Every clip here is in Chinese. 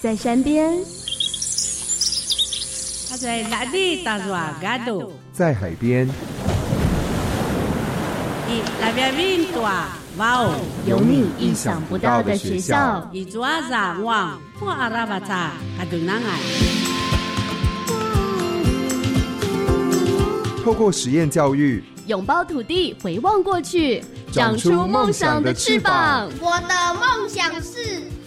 在山边，他在哪里打转嘎多？在海边，伊那边哇哦，有你意想不到的学校。一抓上网破阿拉巴扎。透过实验教育，拥抱土地，回望过去，长出梦想的翅膀。我的梦想是当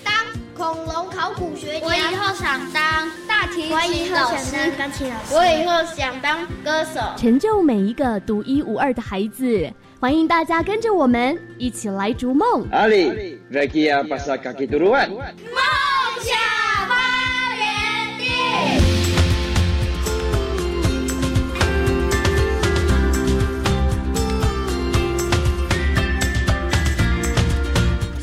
恐龙考古学家。我以后想当大提琴老师。钢琴老师。我以后想当歌手。成就每一个独一无二的孩子。欢迎大家跟着我们一起来逐梦。阿里，Rekia Pasakaki Turuan。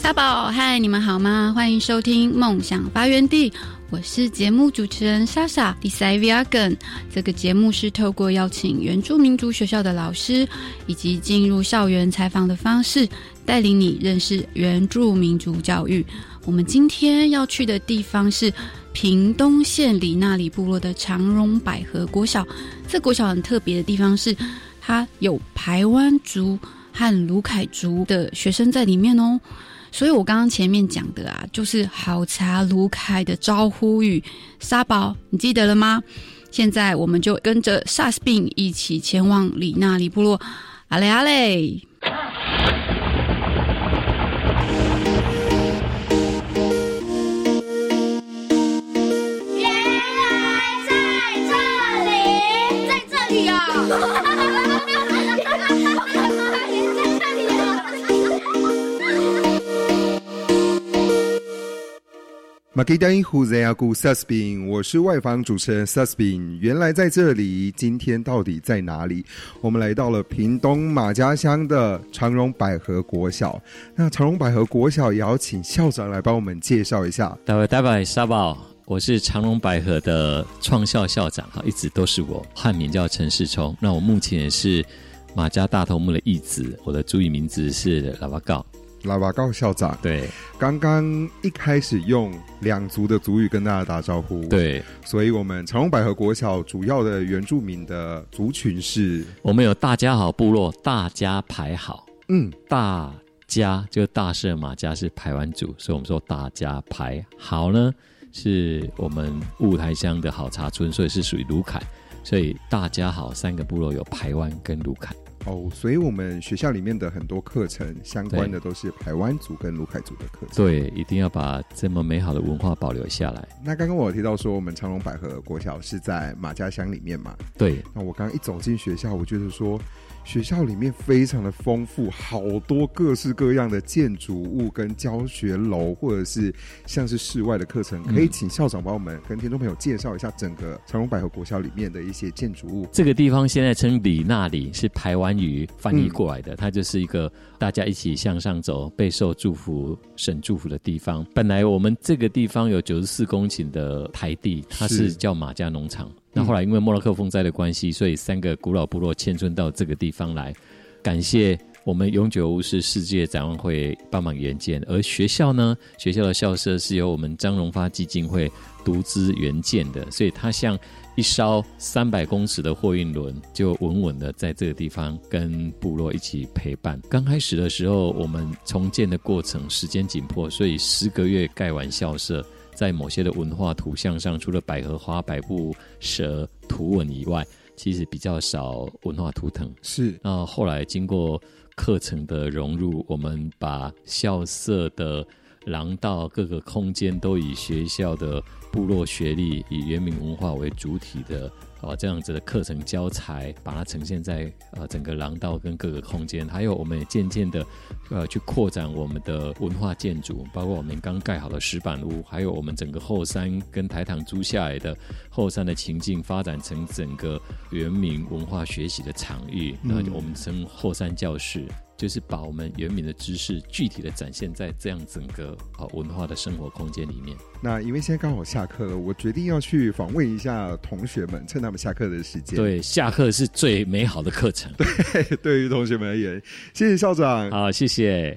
大宝，嗨，你们好吗？欢迎收听《梦想发源地》，我是节目主持人莎莎 d e s i v i a g a n 这个节目是透过邀请原住民族学校的老师，以及进入校园采访的方式，带领你认识原住民族教育。我们今天要去的地方是屏东县里那里部落的长荣百合国小。这国小很特别的地方是，它有排湾族和卢凯族的学生在里面哦。所以我刚刚前面讲的啊，就是好茶卢凯的招呼语，沙宝，你记得了吗？现在我们就跟着萨斯病一起前往里纳里部落，阿雷阿雷。马吉丹胡在阿古萨斯宾，我是外访主持人萨斯宾。原来在这里，今天到底在哪里？我们来到了屏东马家乡的长荣百合国小。那长荣百合国小也要请校长来帮我们介绍一下。大位大位沙宝，我是长荣百合的创校校长哈，一直都是我，汉名叫陈世聪。那我目前也是马家大头目的义子，我的注意名字是喇叭告。喇叭告校长，对，刚刚一开始用两族的族语跟大家打招呼，对，所以我们长荣百合国小主要的原住民的族群是，我们有大家好部落，大家排好，嗯，大家就大社马家是排湾族，所以我们说大家排好呢，是我们雾台乡的好茶村，所以是属于卢凯，所以大家好三个部落有排湾跟卢凯。哦，所以我们学校里面的很多课程相关的都是台湾族跟卢凯族的课程。对，一定要把这么美好的文化保留下来。那刚刚我有提到说，我们长隆百合国小是在马家乡里面嘛？对。那我刚刚一走进学校，我觉得说。学校里面非常的丰富，好多各式各样的建筑物跟教学楼，或者是像是室外的课程，可以请校长帮我们跟听众朋友介绍一下整个长荣百合国小里面的一些建筑物。这个地方现在称里那里，是台湾语翻译过来的，它就是一个大家一起向上走、备受祝福、省祝福的地方。本来我们这个地方有九十四公顷的台地，它是叫马家农场。那后来因为莫洛克风灾的关系，所以三个古老部落迁村到这个地方来。感谢我们永久无视世界展望会帮忙援建，而学校呢，学校的校舍是由我们张荣发基金会独资援建的，所以它像一艘三百公尺的货运轮，就稳稳的在这个地方跟部落一起陪伴。刚开始的时候，我们重建的过程时间紧迫，所以十个月盖完校舍。在某些的文化图像上，除了百合花、百步蛇图文以外，其实比较少文化图腾。是，那后来经过课程的融入，我们把校舍的廊道各个空间都以学校的部落学历、以原民文化为主体的。哦，这样子的课程教材，把它呈现在呃整个廊道跟各个空间，还有我们也渐渐的呃去扩展我们的文化建筑，包括我们刚盖好的石板屋，还有我们整个后山跟台糖租下来的后山的情境，发展成整个原民文化学习的场域，那我们称后山教室。就是把我们原民的知识具体的展现在这样整个啊文化的生活空间里面。那因为现在刚好下课了，我决定要去访问一下同学们，趁他们下课的时间。对，下课是最美好的课程。对，对于同学们而言，谢谢校长。好，谢谢。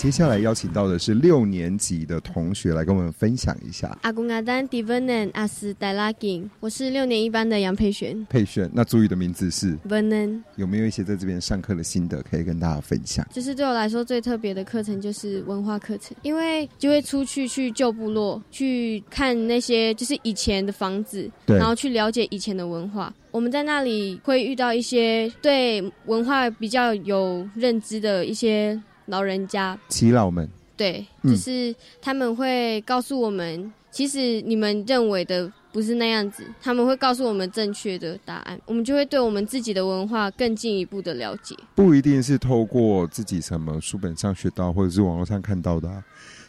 接下来邀请到的是六年级的同学来跟我们分享一下。阿公阿丹迪文嫩阿斯戴拉金，我是六年一班的杨佩璇。佩璇，那朱宇的名字是文嫩。有没有一些在这边上课的心得可以跟大家分享？就是对我来说最特别的课程就是文化课程，因为就会出去去旧部落去看那些就是以前的房子，然后去了解以前的文化。我们在那里会遇到一些对文化比较有认知的一些老人家，耆老们。对，就是他们会告诉我们，其实你们认为的不是那样子，他们会告诉我们正确的答案，我们就会对我们自己的文化更进一步的了解。不一定是透过自己什么书本上学到，或者是网络上看到的，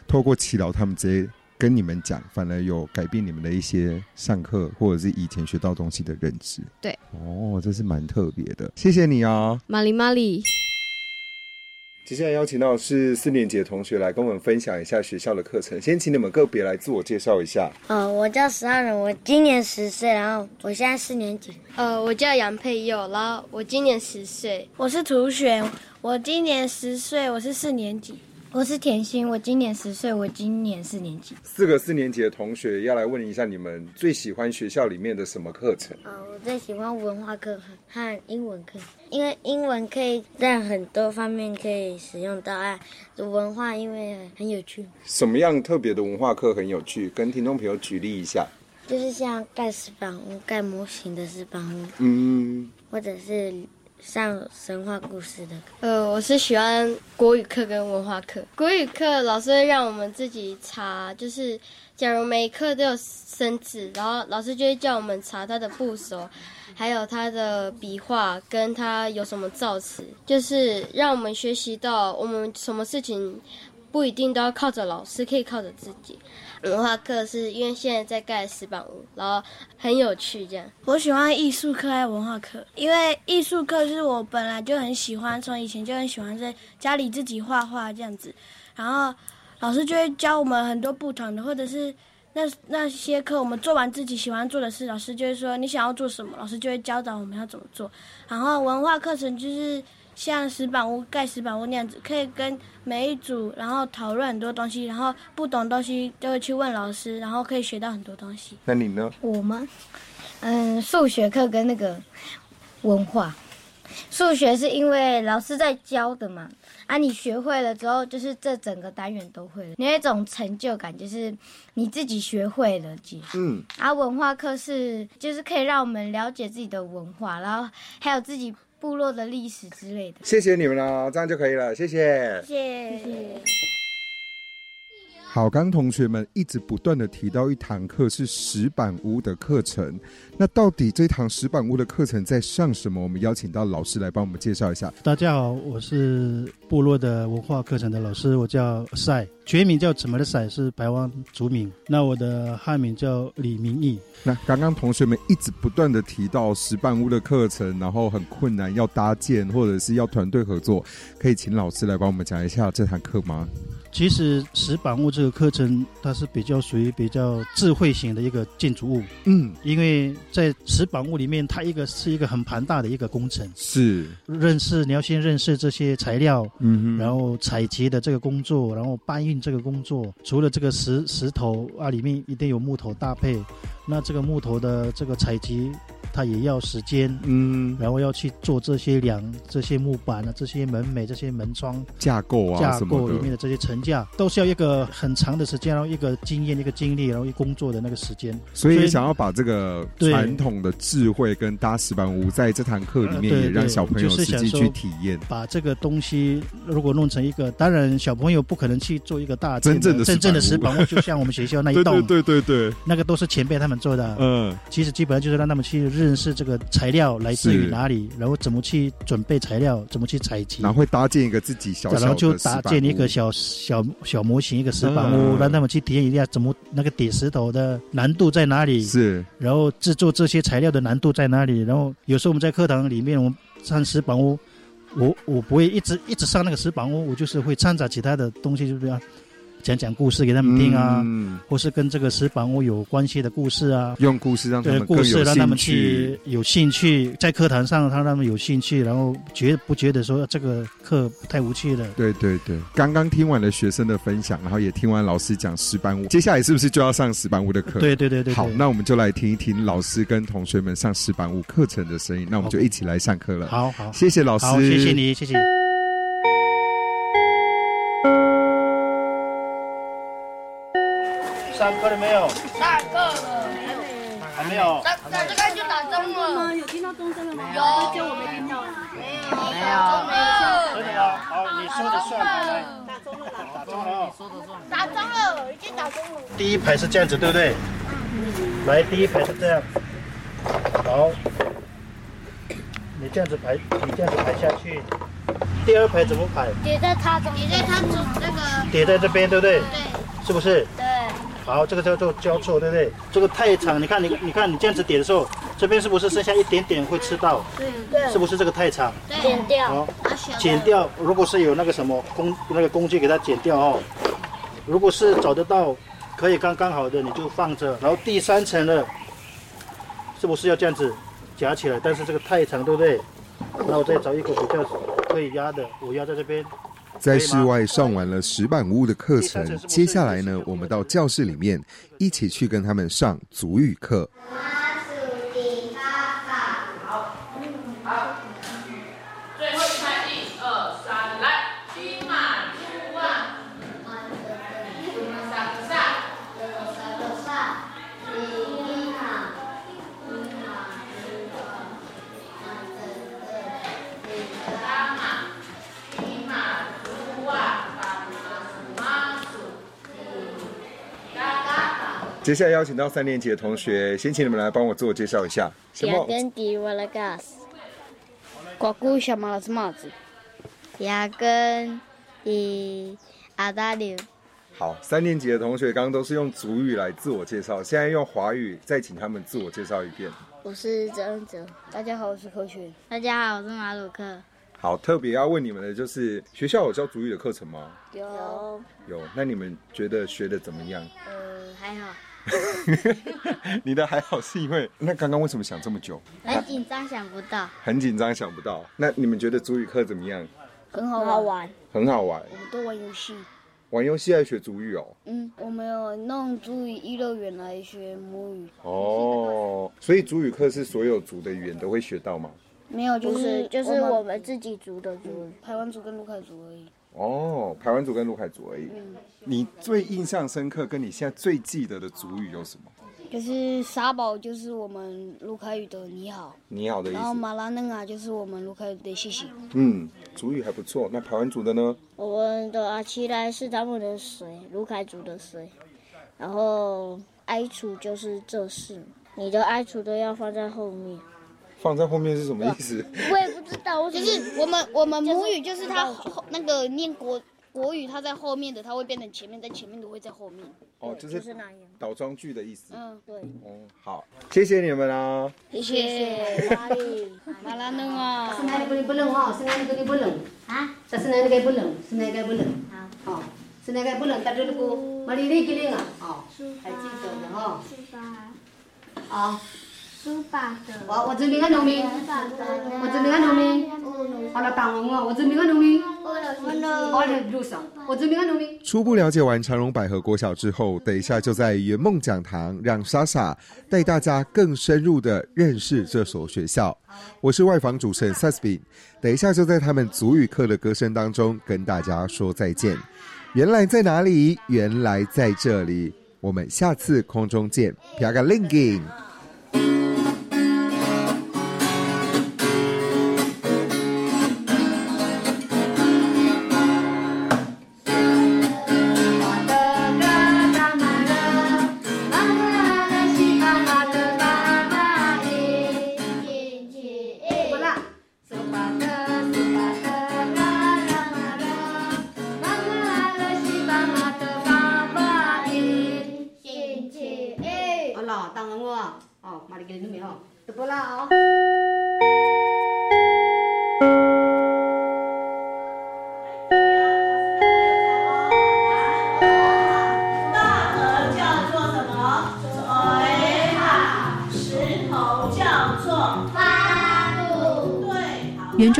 透过耆老他们直接。跟你们讲，反而有改变你们的一些上课或者是以前学到东西的认知。对，哦，这是蛮特别的，谢谢你啊，玛丽玛丽。接下来邀请到是四年级的同学来跟我们分享一下学校的课程。先请你们个别来自我介绍一下。呃，我叫十二人，我今年十岁，然后我现在四年级。呃，我叫杨佩佑，然后我今年十岁。我是图璇，我今年十岁，我是四年级。我是甜心，我今年十岁，我今年四年级。四个四年级的同学要来问一下，你们最喜欢学校里面的什么课程？呃，我最喜欢文化课和英文课，因为英文可以在很多方面可以使用到啊。文化因为很有趣。什么样特别的文化课很有趣？跟听众朋友举例一下。就是像盖石板屋、盖模型的石板屋，嗯，或者是。上神话故事的，呃，我是喜欢国语课跟文化课。国语课老师会让我们自己查，就是假如每一课都有生字，然后老师就会叫我们查它的部首，还有它的笔画，跟他有什么造词，就是让我们学习到我们什么事情不一定都要靠着老师，可以靠着自己。文化课是因为现在在盖石板屋，然后很有趣。这样，我喜欢艺术课还有文化课，因为艺术课是我本来就很喜欢，从以前就很喜欢在家里自己画画这样子。然后老师就会教我们很多不同的，或者是那那些课我们做完自己喜欢做的事，老师就会说你想要做什么，老师就会教导我们要怎么做。然后文化课程就是。像石板屋盖石板屋那样子，可以跟每一组然后讨论很多东西，然后不懂东西就会去问老师，然后可以学到很多东西。那你呢？我吗？嗯，数学课跟那个文化，数学是因为老师在教的嘛，啊，你学会了之后，就是这整个单元都会了，有一种成就感，就是你自己学会了，嗯。啊，文化课是就是可以让我们了解自己的文化，然后还有自己。部落的历史之类的，谢谢你们了，这样就可以了，谢谢，谢谢。好，刚同学们一直不断的提到一堂课是石板屋的课程，那到底这堂石板屋的课程在上什么？我们邀请到老师来帮我们介绍一下。大家好，我是部落的文化课程的老师，我叫赛，全名叫怎么的赛，是白湾族名。那我的汉名叫李明义。那刚刚同学们一直不断的提到石板屋的课程，然后很困难，要搭建或者是要团队合作，可以请老师来帮我们讲一下这堂课吗？其实石板屋这个课程，它是比较属于比较智慧型的一个建筑物。嗯，因为在石板屋里面，它一个是一个很庞大的一个工程。是认识你要先认识这些材料，嗯，然后采集的这个工作，然后搬运这个工作。除了这个石石头啊，里面一定有木头搭配。那这个木头的这个采集。它也要时间，嗯，然后要去做这些梁、这些木板啊、这些门楣、这些门窗架构啊，架构里面的这些层架，都是要一个很长的时间，然后一个经验、一个经历，然后一工作的那个时间。所以想要把这个传统的智慧跟搭石板屋，在这堂课里面也让小朋友实际去体验。把这个东西如果弄成一个，当然小朋友不可能去做一个大真正的真正的石板屋，就像我们学校那一栋，对对对对，那个都是前辈他们做的。嗯，其实基本上就是让他们去。认识这个材料来自于哪里，然后怎么去准备材料，怎么去采集，然后会搭建一个自己小小的然后就搭建一个小小小模型，一个石板屋，让他们去体验一下怎么那个叠石头的难度在哪里，是，然后制作这些材料的难度在哪里。然后有时候我们在课堂里面，我们上石板屋，我我不会一直一直上那个石板屋，我就是会掺杂其他的东西，就是这样。讲讲故事给他们听啊，或是跟这个石板屋有关系的故事啊，用故事让他们故事让他们去有兴趣，在课堂上让他们有兴趣，然后觉不觉得说这个课太无趣了？对对对，刚刚听完了学生的分享，然后也听完老师讲石板屋，接下来是不是就要上石板屋的课？对对对对。好，那我们就来听一听老师跟同学们上石板屋课程的声音。那我们就一起来上课了。好好，谢谢老师，谢谢你，谢谢。上课了没有？上课了，还没有。上上这个就打钟了吗。有听到钟声了吗？有，就我没听到。没有，没有。真的吗？好，你说的算，来。打钟了，打钟了。你说的算。打钟了，已经打钟了。第一排是这样子，对不对？来，第一排是这样。好，你这样子排，你这样子排下去。第二排怎么排？叠在它中，叠在它中那个。叠在这边，对不对？对。是不是？对。好，这个叫做交错，对不对？这个太长，你看你，你看你这样子点的时候，这边是不是剩下一点点会吃到？对对。是不是这个太长？剪掉。好，剪掉。如果是有那个什么工那个工具给它剪掉哦。如果是找得到，可以刚刚好的，你就放着。然后第三层的，是不是要这样子夹起来？但是这个太长，对不对？那我再找一个比较可以压的，我压在这边。在室外上完了石板屋的课程，接下来呢，我们到教室里面一起去跟他们上足语课。接下来邀请到三年级的同学，先请你们来帮我自我介绍一下。亚根迪瓦拉加斯，瓜古小马拉斯帽子，亚根迪阿达柳。好，三年级的同学刚刚都是用主语来自我介绍，现在用华语再请他们自我介绍一遍。我是曾哲，大家好，我是柯群，大家好，我是马鲁克。好，特别要问你们的就是学校有教主语的课程吗？有。有，那你们觉得学的怎么样？呃，还好。你的还好是因为 那刚刚为什么想这么久？很紧张，想不到。很紧张，想不到。那你们觉得主语课怎么样？很好玩，很好玩。我们都玩游戏，玩游戏还学主语哦。嗯，我们有弄主语一乐园来学母语。哦，所以主语课是所有族的语言都会学到吗？没有，就是就是我们自己族的族，台湾族跟卢凯族而已。哦，排湾族跟陆凯族而已。你最印象深刻，跟你现在最记得的族语有什么？就是沙宝，就是我们卢凯语的你好，你好的意思。然后马拉嫩啊，就是我们卢凯语的谢谢。嗯，族语还不错。那排湾族的呢？我们的阿奇来是他们的水，卢凯族的水。然后哀楚就是这事，你的哀楚都要放在后面。放在后面是什么意思？我也不知道，就是我们我们母语就是它那个念国国语，它在后面的，它会变成前面，在前面的会在后面。哦，就是倒装句的意思。嗯，对。哦，好，谢谢你们啦。谢谢。哪里？马拉弄啊。是哪里？不能不冷哦？是哪里？不冷？啊？这是哪里？不冷？是哪个不冷？好。好，是哪个不冷？打这个，马里？里？给你啊。哦，还记得的哈。好。书法的，我我这边个农民，我这边个农民，好了，打完我，我这边个农民。初步了解完长荣百合国小之后，等一下就在圆梦讲堂让莎莎带大家更深入的认识这所学校。我是外访主持人 Susby，等一下就在他们足语课的歌声当中跟大家说再见。原来在哪里？原来在这里。我们下次空中见。p i a g a Linking。原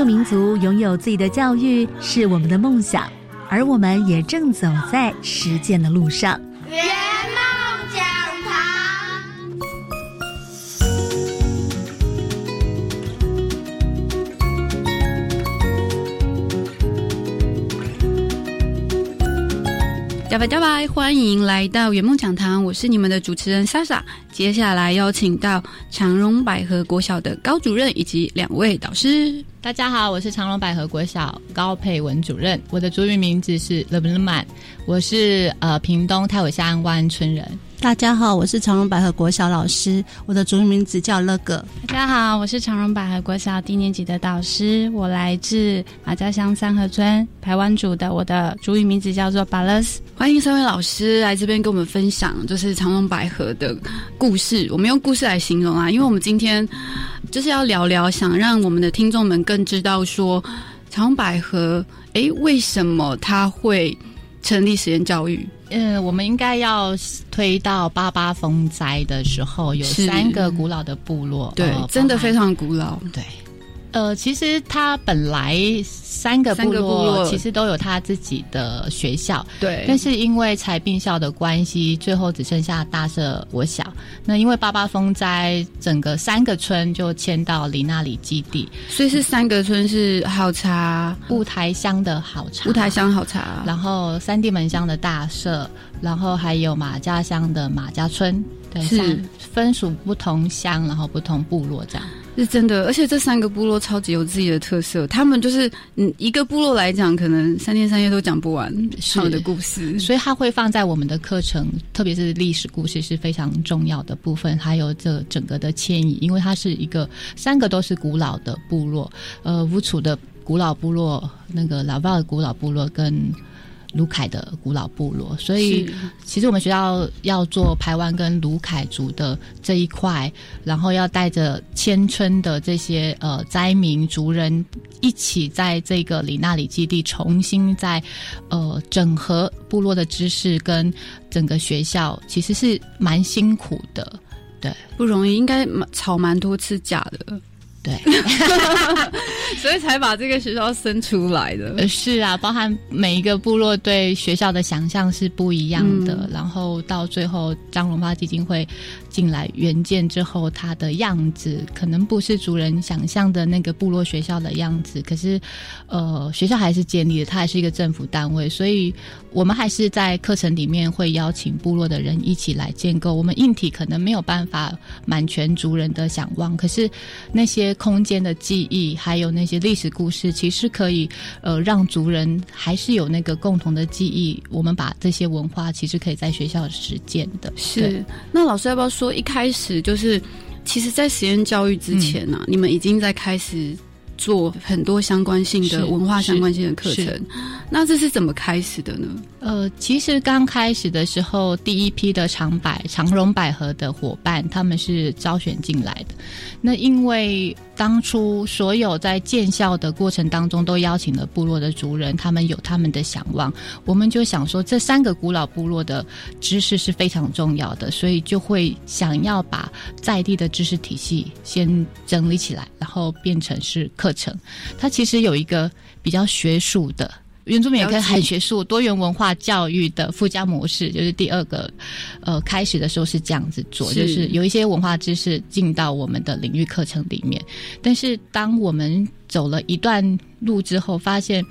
住民族拥有自己的教育是我们的梦想，而我们也正走在实践的路上。加拜加拜，欢迎来到圆梦讲堂，我是你们的主持人莎莎。接下来邀请到长荣百合国小的高主任以及两位导师。大家好，我是长荣百合国小高佩文主任，我的主语名字是 l e b n m a n 我是呃屏东太尾下湾村人。大家好，我是长荣百合国小老师，我的主语名字叫乐哥。大家好，我是长荣百合国小低年级的导师，我来自马家乡三河村台湾族的，我的主语名字叫做巴勒斯。欢迎三位老师来这边跟我们分享，就是长荣百合的故事。我们用故事来形容啊，因为我们今天就是要聊聊，想让我们的听众们更知道说长荣百合，哎，为什么它会成立实验教育？嗯，我们应该要推到八八风灾的时候，有三个古老的部落，对，真的非常古老，对。呃，其实他本来三个部落其实都有他自己的学校，对。但是因为财并校的关系，最后只剩下大社我小。那因为八八风灾，整个三个村就迁到离那里基地，所以是三个村是好茶雾台乡的好茶，雾台乡好茶，然后三地门乡的大社，然后还有马家乡的马家村，对，是分属不同乡，然后不同部落这样。是真的，而且这三个部落超级有自己的特色。他们就是，嗯，一个部落来讲，可能三天三夜都讲不完他们的故事，所以它会放在我们的课程，特别是历史故事是非常重要的部分。还有这整个的迁移，因为它是一个三个都是古老的部落，呃，吴楚的古老部落，那个老巴的古老部落跟。卢凯的古老部落，所以其实我们学校要做台湾跟卢凯族的这一块，然后要带着千村的这些呃灾民族人一起在这个里纳里基地重新在呃整合部落的知识跟整个学校，其实是蛮辛苦的，对，不容易，应该吵蛮多次架的。对，所以才把这个学校生出来的。是啊，包含每一个部落对学校的想象是不一样的。然后到最后，张荣发基金会进来援建之后，它的样子可能不是族人想象的那个部落学校的样子。可是，呃，学校还是建立的，它还是一个政府单位，所以我们还是在课程里面会邀请部落的人一起来建构。我们硬体可能没有办法满全族人的想望，可是那些。空间的记忆，还有那些历史故事，其实可以呃让族人还是有那个共同的记忆。我们把这些文化，其实可以在学校实践的。是，那老师要不要说，一开始就是，其实，在实验教育之前呢，你们已经在开始。做很多相关性的文化相关性的课程，那这是怎么开始的呢？呃，其实刚开始的时候，第一批的长百长荣百合的伙伴，他们是招选进来的。那因为当初所有在建校的过程当中，都邀请了部落的族人，他们有他们的想望，我们就想说，这三个古老部落的知识是非常重要的，所以就会想要把在地的知识体系先整理起来，然后变成是课。程，它其实有一个比较学术的原住民也可以很学术多元文化教育的附加模式，就是第二个，呃，开始的时候是这样子做，就是有一些文化知识进到我们的领域课程里面，但是当我们走了一段路之后，发现。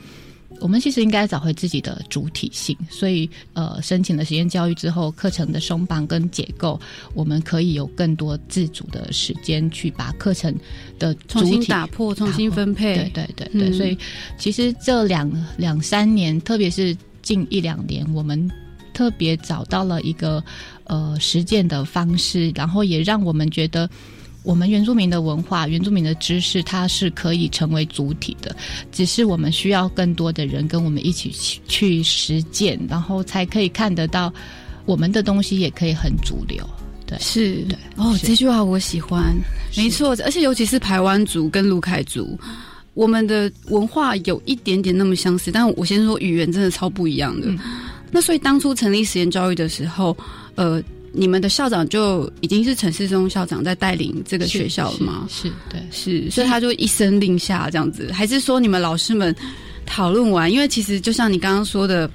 我们其实应该找回自己的主体性，所以呃，申请了实验教育之后，课程的松绑跟解构，我们可以有更多自主的时间去把课程的重新打破、重新分配。对对对对，所以其实这两两三年，特别是近一两年，我们特别找到了一个呃实践的方式，然后也让我们觉得。我们原住民的文化、原住民的知识，它是可以成为主体的，只是我们需要更多的人跟我们一起去去实践，然后才可以看得到我们的东西也可以很主流。对，是，对。哦，这句话我喜欢，没错，而且尤其是台湾族跟卢凯族，我们的文化有一点点那么相似，但我先说语言真的超不一样的。那所以当初成立实验教育的时候，呃。你们的校长就已经是陈世忠校长在带领这个学校了吗？是对，是，所以他就一声令下这样子，还是说你们老师们讨论完？因为其实就像你刚刚说的，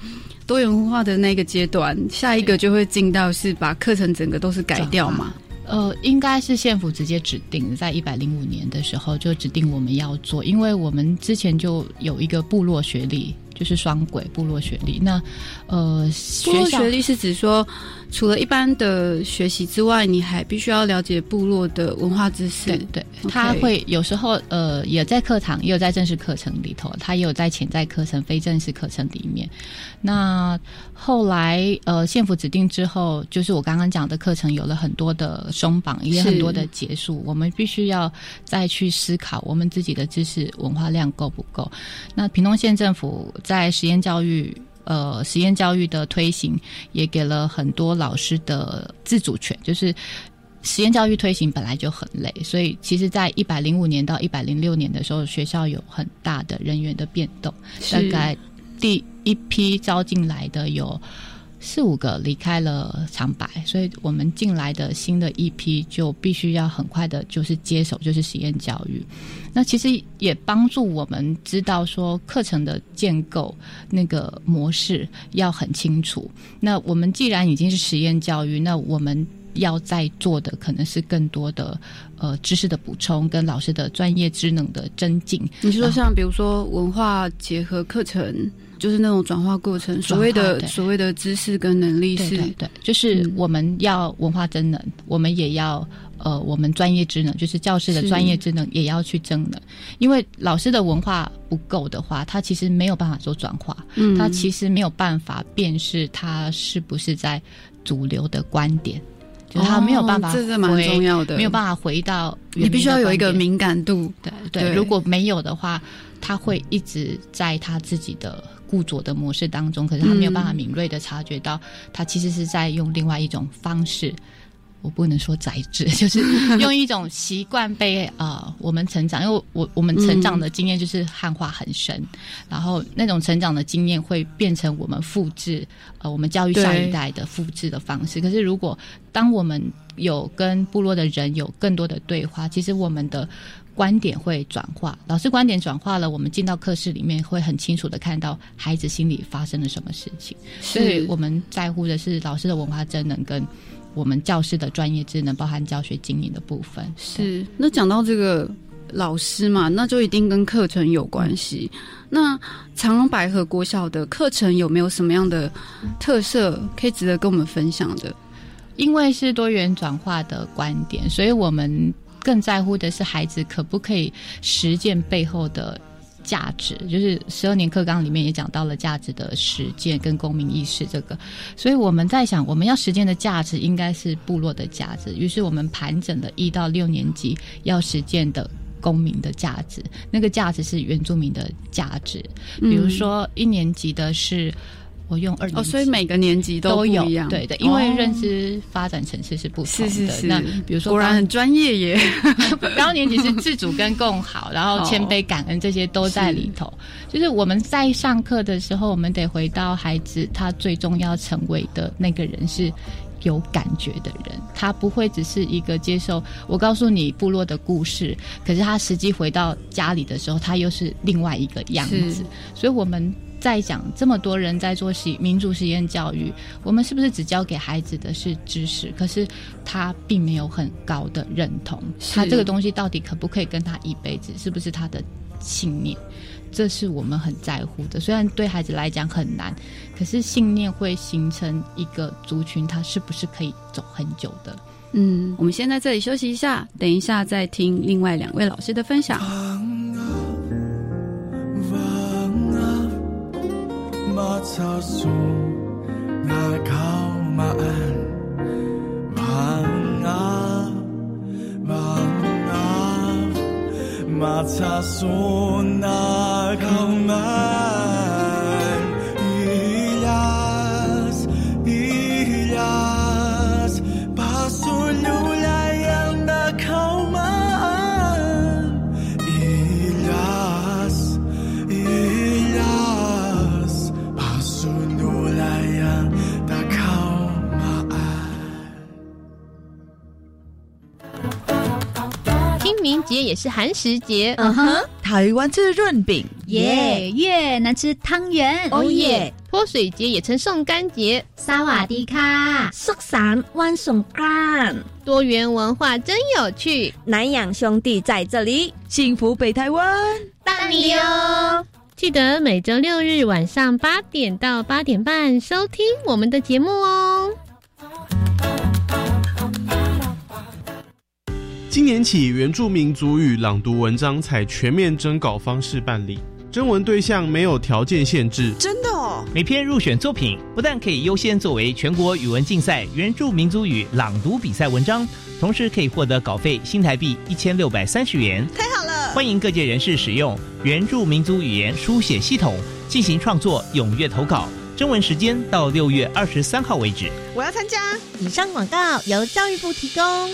多元文化的那个阶段，下一个就会进到是把课程整个都是改掉嘛？呃，应该是县府直接指定，在一百零五年的时候就指定我们要做，因为我们之前就有一个部落学历。就是双轨部落学历，那呃，部落学历是指说，除了一般的学习之外，你还必须要了解部落的文化知识。对对，他会有时候呃，也在课堂，也有在正式课程里头，他也有在潜在课程、非正式课程里面。那后来呃，县府指定之后，就是我刚刚讲的课程有了很多的松绑，也很多的结束，我们必须要再去思考我们自己的知识文化量够不够。那屏东县政府。在实验教育，呃，实验教育的推行也给了很多老师的自主权。就是实验教育推行本来就很累，所以其实，在一百零五年到一百零六年的时候，学校有很大的人员的变动。大概第一批招进来的有。四五个离开了长白，所以我们进来的新的一批就必须要很快的，就是接手，就是实验教育。那其实也帮助我们知道说课程的建构那个模式要很清楚。那我们既然已经是实验教育，那我们要在做的可能是更多的呃知识的补充，跟老师的专业职能的增进。你说像比如说文化结合课程。就是那种转化过程，所谓的所谓的知识跟能力是，对，就是我们要文化真能，我们也要呃，我们专业职能，就是教师的专业职能也要去争能，因为老师的文化不够的话，他其实没有办法做转化，他其实没有办法辨识他是不是在主流的观点，就是他没有办法，这是蛮重要的，没有办法回到你必须要有一个敏感度，对对，如果没有的话，他会一直在他自己的。固着的模式当中，可是他没有办法敏锐的察觉到，他其实是在用另外一种方式。我不能说宰制，就是用一种习惯被啊，我们成长，因为我我们成长的经验就是汉化很深，然后那种成长的经验会变成我们复制，呃，我们教育下一代的复制的方式。可是如果当我们有跟部落的人有更多的对话，其实我们的。观点会转化，老师观点转化了，我们进到课室里面会很清楚的看到孩子心里发生了什么事情。所以我们在乎的是老师的文化真能跟我们教师的专业智能，包含教学经营的部分。是，那讲到这个老师嘛，那就一定跟课程有关系。那长荣百合国小的课程有没有什么样的特色可以值得跟我们分享的？因为是多元转化的观点，所以我们。更在乎的是孩子可不可以实践背后的价值，就是十二年课纲里面也讲到了价值的实践跟公民意识这个，所以我们在想我们要实践的价值应该是部落的价值，于是我们盘整了一到六年级要实践的公民的价值，那个价值是原住民的价值，比如说一年级的是。我用二年级，所以每个年级都有一样，对的，因为认知发展层次是不同的。那比如说，果然很专业耶。高年级是自主跟共好，然后谦卑、感恩这些都在里头。就是我们在上课的时候，我们得回到孩子他最终要成为的那个人是有感觉的人，他不会只是一个接受我告诉你部落的故事，可是他实际回到家里的时候，他又是另外一个样子。所以我们。在讲这么多人在做实民主实验教育，我们是不是只教给孩子的是知识？可是他并没有很高的认同，他这个东西到底可不可以跟他一辈子？是不是他的信念？这是我们很在乎的。虽然对孩子来讲很难，可是信念会形成一个族群，他是不是可以走很久的？嗯，我们先在这里休息一下，等一下再听另外两位老师的分享。马擦苏那靠马鞍，忙啊忙啊，马擦苏那靠马。节也是寒食节。嗯哼，台湾吃润饼，耶！越南吃汤圆，哦耶！泼水节也称送干节，萨瓦迪卡，苏散万送干。多元文化真有趣，南洋兄弟在这里，幸福北台湾，大你哟！记得每周六日晚上八点到八点半收听我们的节目哦。今年起，原住民族语朗读文章采全面征稿方式办理，征文对象没有条件限制。真的哦！每篇入选作品不但可以优先作为全国语文竞赛原住民族语朗读比赛文章，同时可以获得稿费新台币一千六百三十元。太好了！欢迎各界人士使用原住民族语言书写系统进行创作，踊跃投稿。征文时间到六月二十三号为止。我要参加。以上广告由教育部提供。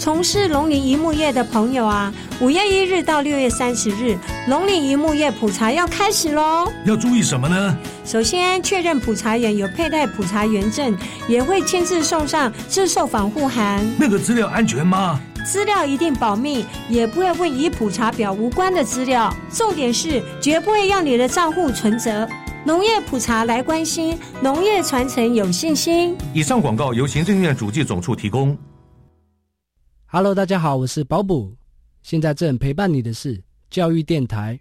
从事农林一牧业的朋友啊，五月一日到六月三十日，农林一牧业普查要开始喽。要注意什么呢？首先确认普查员有佩戴普查员证，也会亲自送上自售防护函。那个资料安全吗？资料一定保密，也不会问与普查表无关的资料。重点是绝不会让你的账户存折。农业普查来关心，农业传承有信心。以上广告由行政院主计总处提供。Hello，大家好，我是保补，现在正陪伴你的是教育电台。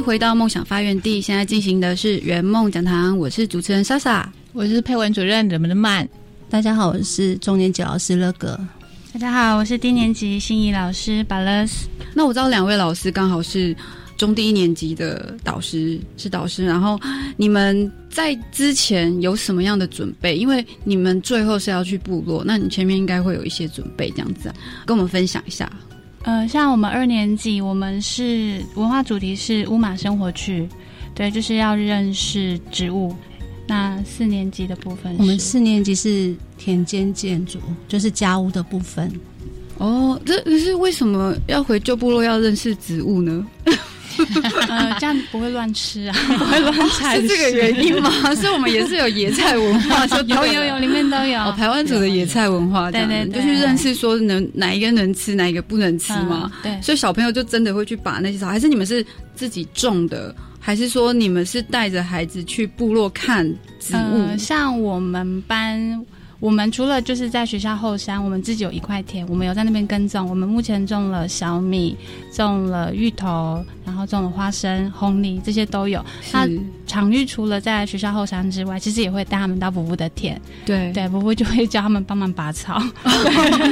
回到梦想发源地，现在进行的是圆梦讲堂。我是主持人莎莎，我是配文主任怎么的曼。大家好，我是中年级老师乐哥。大家好，我是低年级心仪老师巴勒斯。那我知道两位老师刚好是中低一年级的导师，是导师。然后你们在之前有什么样的准备？因为你们最后是要去部落，那你前面应该会有一些准备，这样子，跟我们分享一下。呃，像我们二年级，我们是文化主题是乌马生活区，对，就是要认识植物。那四年级的部分，我们四年级是田间建筑，就是家屋的部分。哦，这可是为什么要回旧部落要认识植物呢？呃，这样不会乱吃啊，不会乱采，是这个原因吗？所以我们也是有野菜文化，有有有，里面都有。哦，台湾族的野菜文化，对对，就去认识说能哪一个能吃，哪一个不能吃嘛。对，所以小朋友就真的会去把那些草，还是你们是自己种的，还是说你们是带着孩子去部落看植物？像我们班。我们除了就是在学校后山，我们自己有一块田，我们有在那边耕种。我们目前种了小米，种了芋头，然后种了花生、红梨，这些都有。那场域除了在学校后山之外，其实也会带他们到伯伯的田。对对，伯伯就会教他们帮忙拔草，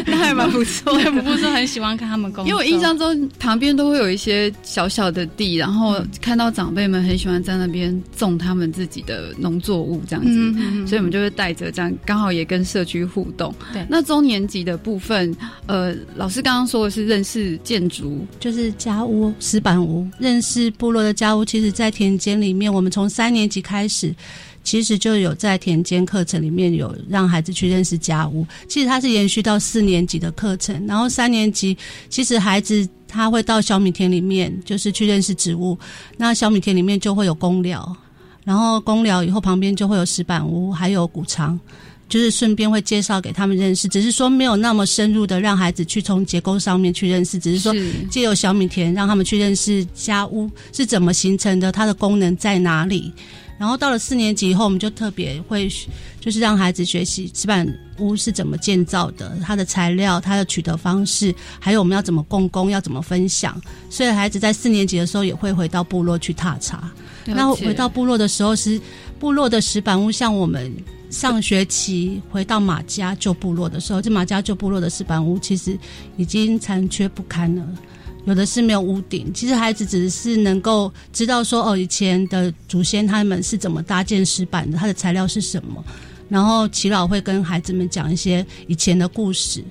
那还蛮不错。伯伯说很喜欢看他们工作，因为我印象中旁边都会有一些小小的地，然后看到长辈们很喜欢在那边种他们自己的农作物这样子，所以我们就会带着这样，刚好也跟。跟社区互动，对。那中年级的部分，呃，老师刚刚说的是认识建筑，就是家屋、石板屋，认识部落的家屋。其实，在田间里面，我们从三年级开始，其实就有在田间课程里面有让孩子去认识家屋。其实它是延续到四年级的课程，然后三年级其实孩子他会到小米田里面，就是去认识植物。那小米田里面就会有公寮，然后公寮以后旁边就会有石板屋，还有谷仓。就是顺便会介绍给他们认识，只是说没有那么深入的让孩子去从结构上面去认识，只是说借由小米田让他们去认识家屋是怎么形成的，它的功能在哪里。然后到了四年级以后，我们就特别会就是让孩子学习石板屋是怎么建造的，它的材料、它的取得方式，还有我们要怎么共工，要怎么分享。所以孩子在四年级的时候也会回到部落去踏查。那回到部落的时候，是部落的石板屋，像我们上学期回到马家旧部落的时候，这马家旧部落的石板屋其实已经残缺不堪了。有的是没有屋顶，其实孩子只是能够知道说哦，以前的祖先他们是怎么搭建石板的，它的材料是什么，然后齐老会跟孩子们讲一些以前的故事。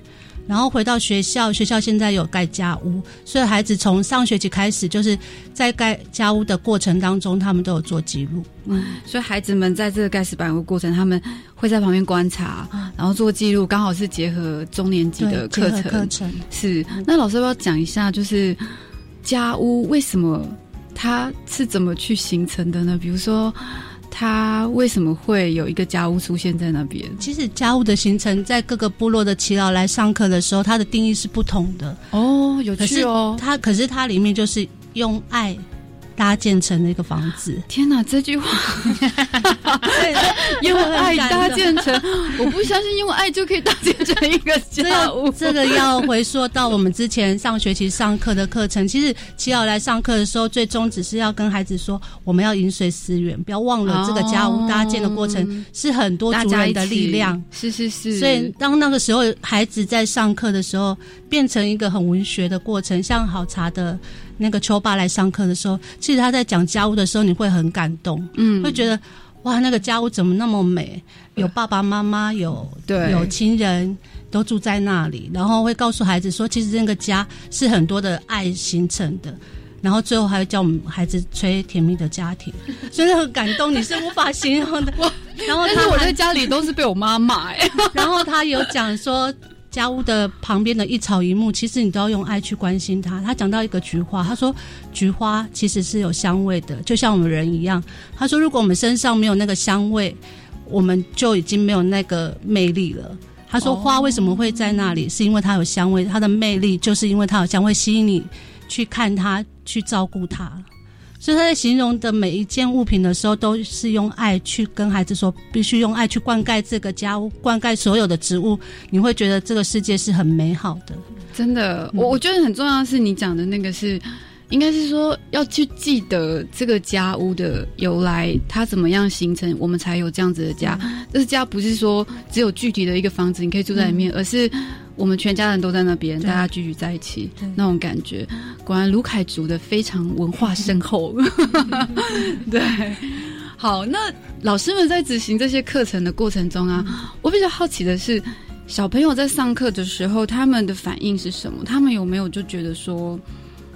然后回到学校，学校现在有盖家屋，所以孩子从上学期开始，就是在盖家屋的过程当中，他们都有做记录。嗯，所以孩子们在这个盖石板屋过程，他们会在旁边观察，然后做记录，刚好是结合中年级的课程。课程是。那老师要不要讲一下，就是家屋为什么它是怎么去形成的呢？比如说。他为什么会有一个家屋出现在那边？其实家屋的形成，在各个部落的耆老来上课的时候，它的定义是不同的。哦，有趣哦。它可是它里面就是用爱。搭建成的一个房子，天哪！这句话，用爱搭建成，我不相信用爱就可以搭建成一个家屋。这个要回溯到我们之前上学期上课的课程。其实齐老来上课的时候，最终只是要跟孩子说，我们要饮水思源，不要忘了这个家屋搭建的过程是很多族人的力量。是是是。所以当那个时候孩子在上课的时候，变成一个很文学的过程，像好茶的。那个秋爸来上课的时候，其实他在讲家务的时候，你会很感动，嗯，会觉得哇，那个家务怎么那么美？有爸爸妈妈，有对，有亲人都住在那里，然后会告诉孩子说，其实那个家是很多的爱形成的，然后最后还会教我们孩子吹甜蜜的家庭，真的很感动，你是无法形容的。然后，但是我在家里都是被我妈骂，然后他有讲说。家屋的旁边的一草一木，其实你都要用爱去关心它。他讲到一个菊花，他说菊花其实是有香味的，就像我们人一样。他说，如果我们身上没有那个香味，我们就已经没有那个魅力了。他说，花为什么会在那里？是因为它有香味，它的魅力就是因为它有香味，吸引你去看它，去照顾它。所以他在形容的每一件物品的时候，都是用爱去跟孩子说，必须用爱去灌溉这个家，灌溉所有的植物，你会觉得这个世界是很美好的。真的，我我觉得很重要的是你讲的那个是，应该是说要去记得这个家屋的由来，它怎么样形成，我们才有这样子的家。这个家不是说只有具体的一个房子你可以住在里面，而是。我们全家人都在那边，大家聚聚在一起，那种感觉，果然卢凯族的非常文化深厚。对，好，那老师们在执行这些课程的过程中啊，我比较好奇的是，小朋友在上课的时候，他们的反应是什么？他们有没有就觉得说，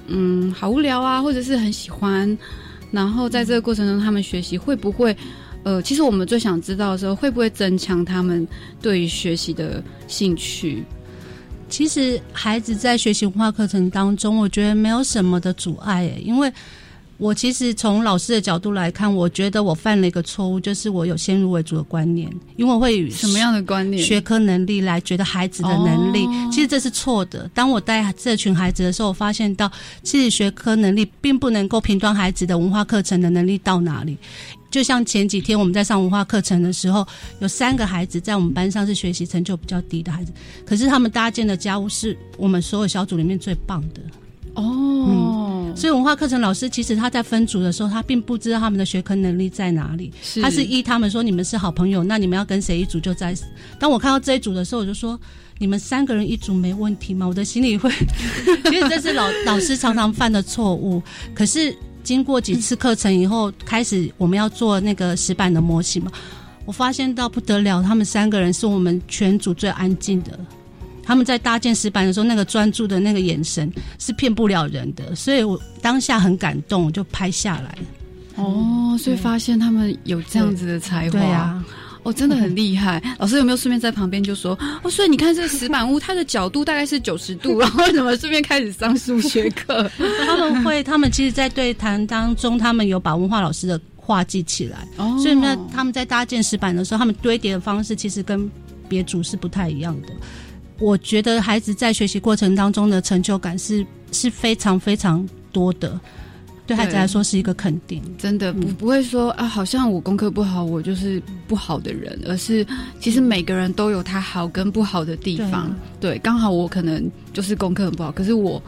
嗯，好无聊啊，或者是很喜欢？然后在这个过程中，他们学习会不会？呃，其实我们最想知道的时候，会不会增强他们对于学习的兴趣？其实孩子在学习文化课程当中，我觉得没有什么的阻碍诶，因为我其实从老师的角度来看，我觉得我犯了一个错误，就是我有先入为主的观念，因为我会以什么样的观念？学科能力来觉得孩子的能力，其实这是错的。当我带这群孩子的时候，我发现到其实学科能力并不能够评断孩子的文化课程的能力到哪里。就像前几天我们在上文化课程的时候，有三个孩子在我们班上是学习成就比较低的孩子，可是他们搭建的家务是我们所有小组里面最棒的哦。所以文化课程老师其实他在分组的时候，他并不知道他们的学科能力在哪里，他是依他们说你们是好朋友，那你们要跟谁一组就在。当我看到这一组的时候，我就说你们三个人一组没问题吗？我的心里会，因为这是老老师常常犯的错误，可是。经过几次课程以后，开始我们要做那个石板的模型嘛。我发现到不得了，他们三个人是我们全组最安静的。他们在搭建石板的时候，那个专注的那个眼神是骗不了人的。所以我当下很感动，就拍下来。哦，所以发现他们有这样子的才华。对啊。哦，真的很厉害！老师有没有顺便在旁边就说哦？所以你看这个石板屋，它的角度大概是九十度，然后怎么顺便开始上数学课？他们会，他们其实，在对谈当中，他们有把文化老师的话记起来。哦，所以呢，他们在搭建石板的时候，他们堆叠的方式其实跟别组是不太一样的。我觉得孩子在学习过程当中的成就感是是非常非常多的。对孩子来说是一个肯定。真的不不会说啊，好像我功课不好，我就是不好的人，而是其实每个人都有他好跟不好的地方。对，刚好我可能就是功课很不好，可是我。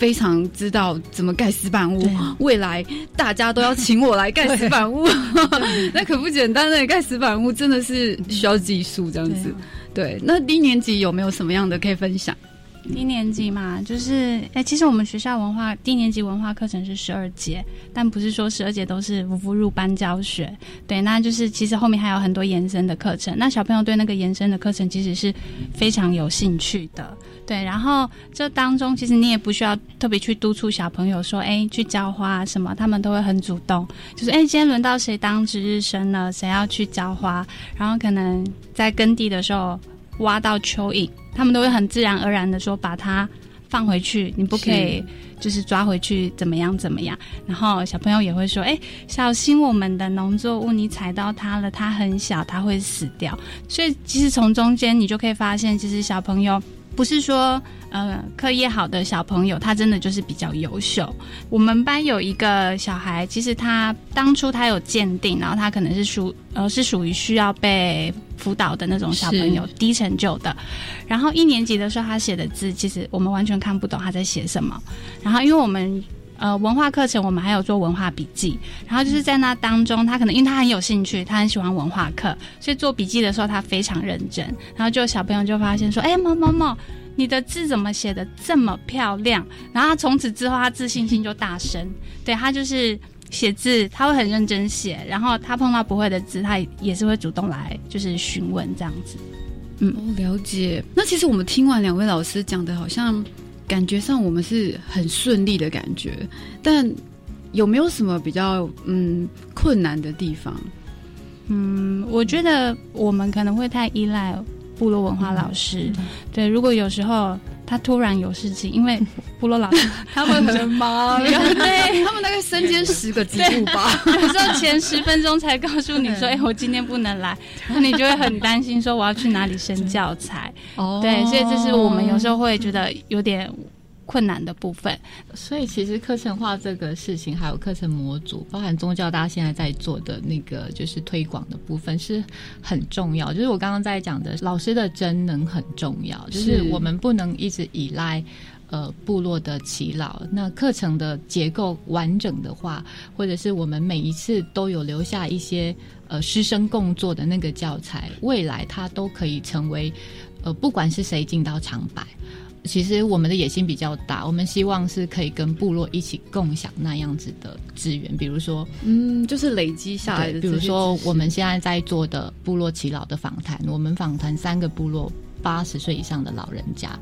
非常知道怎么盖石板屋，未来大家都要请我来盖石板屋，那可不简单呢盖石板屋真的是需要技术这样子。对，那低年级有没有什么样的可以分享？低年级嘛，就是哎，其实我们学校文化低年级文化课程是十二节，但不是说十二节都是无服入班教学。对，那就是其实后面还有很多延伸的课程。那小朋友对那个延伸的课程其实是非常有兴趣的。对，然后这当中其实你也不需要特别去督促小朋友说，哎，去浇花什么，他们都会很主动。就是哎，今天轮到谁当值日生了，谁要去浇花，然后可能在耕地的时候挖到蚯蚓。他们都会很自然而然的说把它放回去，你不可以就是抓回去怎么样怎么样。然后小朋友也会说：“哎，小心我们的农作物，你踩到它了，它很小，它会死掉。”所以其实从中间你就可以发现，其实小朋友不是说呃课业好的小朋友，他真的就是比较优秀。我们班有一个小孩，其实他当初他有鉴定，然后他可能是属呃是属于需要被。辅导的那种小朋友，低成就的。然后一年级的时候，他写的字其实我们完全看不懂他在写什么。然后因为我们呃文化课程，我们还有做文化笔记。然后就是在那当中，他可能因为他很有兴趣，他很喜欢文化课，所以做笔记的时候他非常认真。然后就小朋友就发现说：“哎，某某某，你的字怎么写的这么漂亮？”然后从此之后，他自信心就大升。对他就是。写字他会很认真写，然后他碰到不会的字，他也是会主动来就是询问这样子。嗯，了解。那其实我们听完两位老师讲的，好像感觉上我们是很顺利的感觉，但有没有什么比较嗯困难的地方？嗯，我觉得我们可能会太依赖部落文化老师。对，如果有时候。他突然有事情，因为 部落老师 他们很忙，对 他们大概身兼十个职务吧。有时候前十分钟才告诉你说：“哎，我今天不能来。”那你就会很担心，说我要去哪里生教材。哦，对，所以这是我们有时候会觉得有点。困难的部分，所以其实课程化这个事情，还有课程模组，包含宗教，大家现在在做的那个就是推广的部分是很重要。就是我刚刚在讲的，老师的真能很重要，就是我们不能一直依赖呃部落的祈老。那课程的结构完整的话，或者是我们每一次都有留下一些呃师生共作的那个教材，未来它都可以成为呃不管是谁进到长白。其实我们的野心比较大，我们希望是可以跟部落一起共享那样子的资源，比如说，嗯，就是累积下来的。比如说，我们现在在做的部落耆老的访谈，我们访谈三个部落八十岁以上的老人家，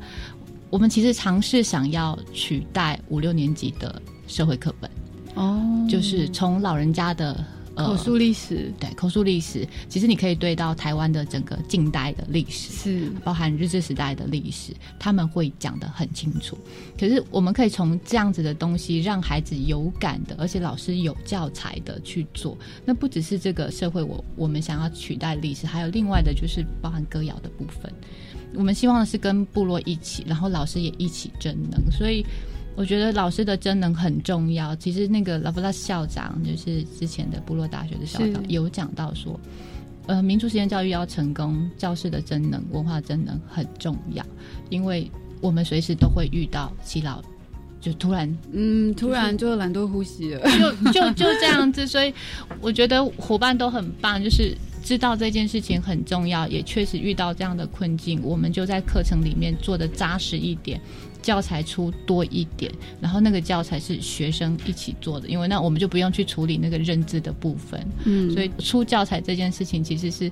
我们其实尝试想要取代五六年级的社会课本，哦，就是从老人家的。口述历史，对口述历史，其实你可以对到台湾的整个近代的历史，是包含日治时代的历史，他们会讲得很清楚。可是我们可以从这样子的东西，让孩子有感的，而且老师有教材的去做。那不只是这个社会，我我们想要取代历史，还有另外的就是包含歌谣的部分。我们希望的是跟部落一起，然后老师也一起真能，所以。我觉得老师的真能很重要。其实那个拉布拉校长，就是之前的部落大学的校长，有讲到说，呃，民族实验教育要成功，教师的真能、文化真能很重要，因为我们随时都会遇到洗脑，就突然，嗯，突然就懒惰呼吸了，就 就就这样子。所以我觉得伙伴都很棒，就是知道这件事情很重要，也确实遇到这样的困境，我们就在课程里面做的扎实一点。教材出多一点，然后那个教材是学生一起做的，因为那我们就不用去处理那个认知的部分。嗯，所以出教材这件事情其实是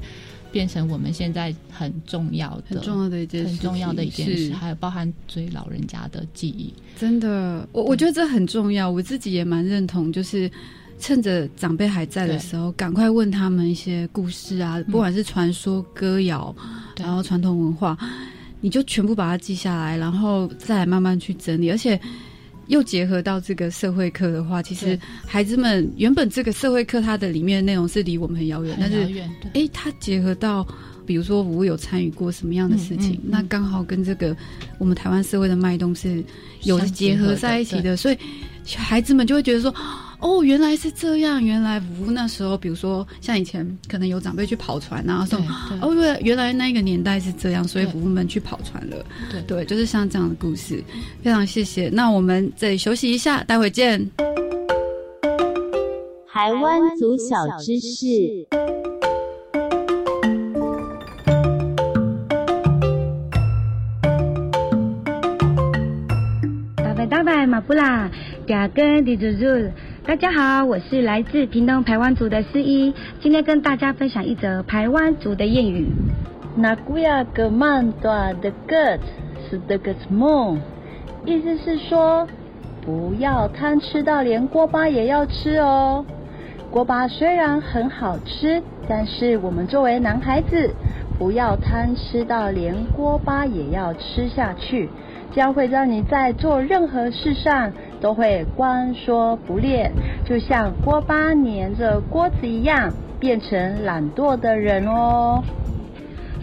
变成我们现在很重要的、很重要的一件、很重要的一件事，还有包含追老人家的记忆。真的，我我觉得这很重要，我自己也蛮认同，就是趁着长辈还在的时候，赶快问他们一些故事啊，不管是传说、歌谣，然后传统文化。你就全部把它记下来，然后再来慢慢去整理，而且又结合到这个社会课的话，其实孩子们原本这个社会课它的里面内容是离我们很遥远，但是哎，它结合到比如说我有参与过什么样的事情，那刚好跟这个我们台湾社会的脉动是有结合在一起的，所以孩子们就会觉得说哦，原来是这样，原来不那时候，比如说像以前可能有长辈去跑船啊，说哦，对，原来那个年代是这样，所以服务们去跑船了。对对，就是像这样的故事，非常谢谢。那我们这里休息一下，待会见。台湾族小知识。大拜马布拉，嗲根迪祖祖，大家好，我是来自屏东排湾族的思依，今天跟大家分享一则排湾族的谚语。那古亚格曼多的 gut 是的 gut 梦，意思是说不要贪吃到连锅巴也要吃哦。锅巴虽然很好吃，但是我们作为男孩子，不要贪吃到连锅巴也要吃下去。将会让你在做任何事上都会光说不练，就像锅巴粘着锅子一样，变成懒惰的人哦。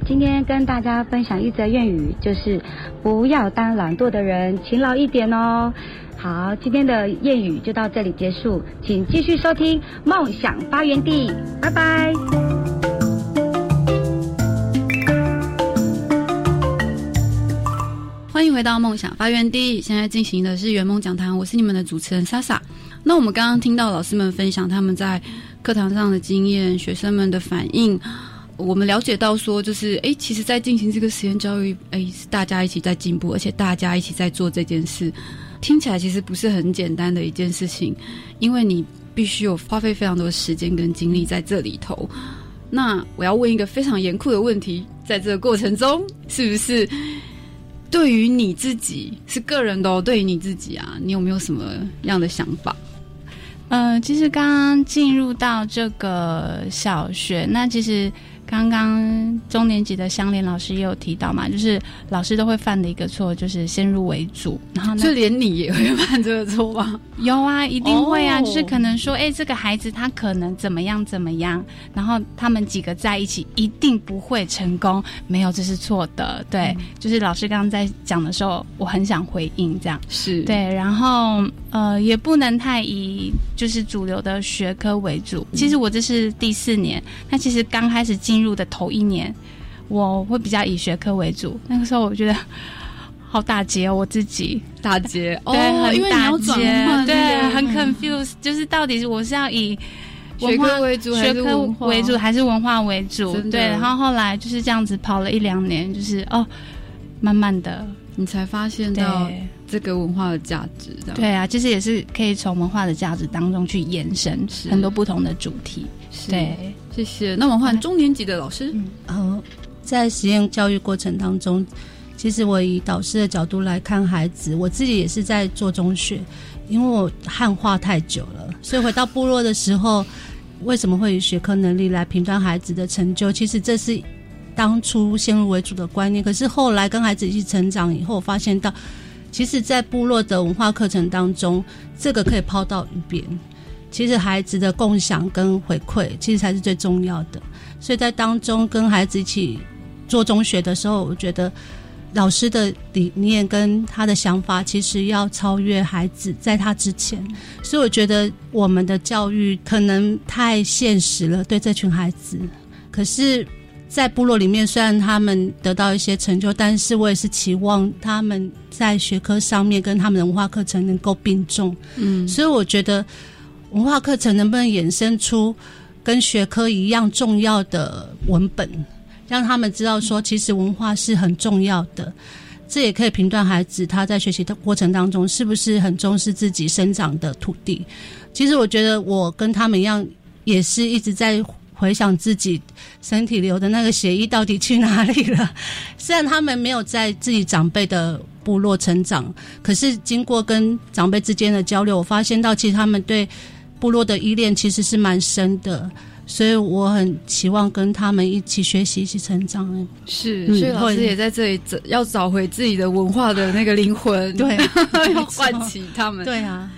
今天跟大家分享一则谚语，就是不要当懒惰的人，勤劳一点哦。好，今天的谚语就到这里结束，请继续收听《梦想发源地》，拜拜。欢迎回到梦想发源地，现在进行的是圆梦讲堂，我是你们的主持人莎莎。那我们刚刚听到老师们分享他们在课堂上的经验，学生们的反应，我们了解到说，就是哎，其实，在进行这个实验教育，哎，是大家一起在进步，而且大家一起在做这件事，听起来其实不是很简单的一件事情，因为你必须有花费非常多时间跟精力在这里头。那我要问一个非常严酷的问题，在这个过程中，是不是？对于你自己是个人的哦，对于你自己啊，你有没有什么样的想法？呃，其实刚刚进入到这个小学，那其实。刚刚中年级的香莲老师也有提到嘛，就是老师都会犯的一个错，就是先入为主。然后，就连你也会犯这个错吗？有啊，一定会啊。就是可能说，哎，这个孩子他可能怎么样怎么样，然后他们几个在一起一定不会成功。没有，这是错的。对，就是老师刚刚在讲的时候，我很想回应这样。是对，然后呃，也不能太以就是主流的学科为主。其实我这是第四年，那其实刚开始进。进入的头一年，我会比较以学科为主。那个时候我觉得 好打结哦，我自己打结哦，因为你要转换，对，很 confused，就是到底是我是要以学科为主，学科为主还是文化为主？对，然后后来就是这样子跑了一两年，就是哦，慢慢的你才发现到这个文化的价值。对啊，其实也是可以从文化的价值当中去延伸很多不同的主题。对。谢谢。那我们换中年级的老师。嗯，在实验教育过程当中，其实我以导师的角度来看孩子，我自己也是在做中学，因为我汉化太久了，所以回到部落的时候，为什么会以学科能力来评断孩子的成就？其实这是当初先入为主的观念。可是后来跟孩子一起成长以后，发现到，其实，在部落的文化课程当中，这个可以抛到一边。其实孩子的共享跟回馈，其实才是最重要的。所以在当中跟孩子一起做中学的时候，我觉得老师的理念跟他的想法，其实要超越孩子在他之前。所以我觉得我们的教育可能太现实了，对这群孩子。可是，在部落里面，虽然他们得到一些成就，但是我也是期望他们在学科上面跟他们的文化课程能够并重。嗯，所以我觉得。文化课程能不能衍生出跟学科一样重要的文本，让他们知道说，其实文化是很重要的。这也可以评断孩子他在学习的过程当中是不是很重视自己生长的土地。其实我觉得我跟他们一样，也是一直在回想自己身体流的那个血液到底去哪里了。虽然他们没有在自己长辈的部落成长，可是经过跟长辈之间的交流，我发现到其实他们对。部落的依恋其实是蛮深的，所以我很期望跟他们一起学习、一起成长。是，所以老师也在这里找，要找回自己的文化的那个灵魂，对，要唤起他们。对啊，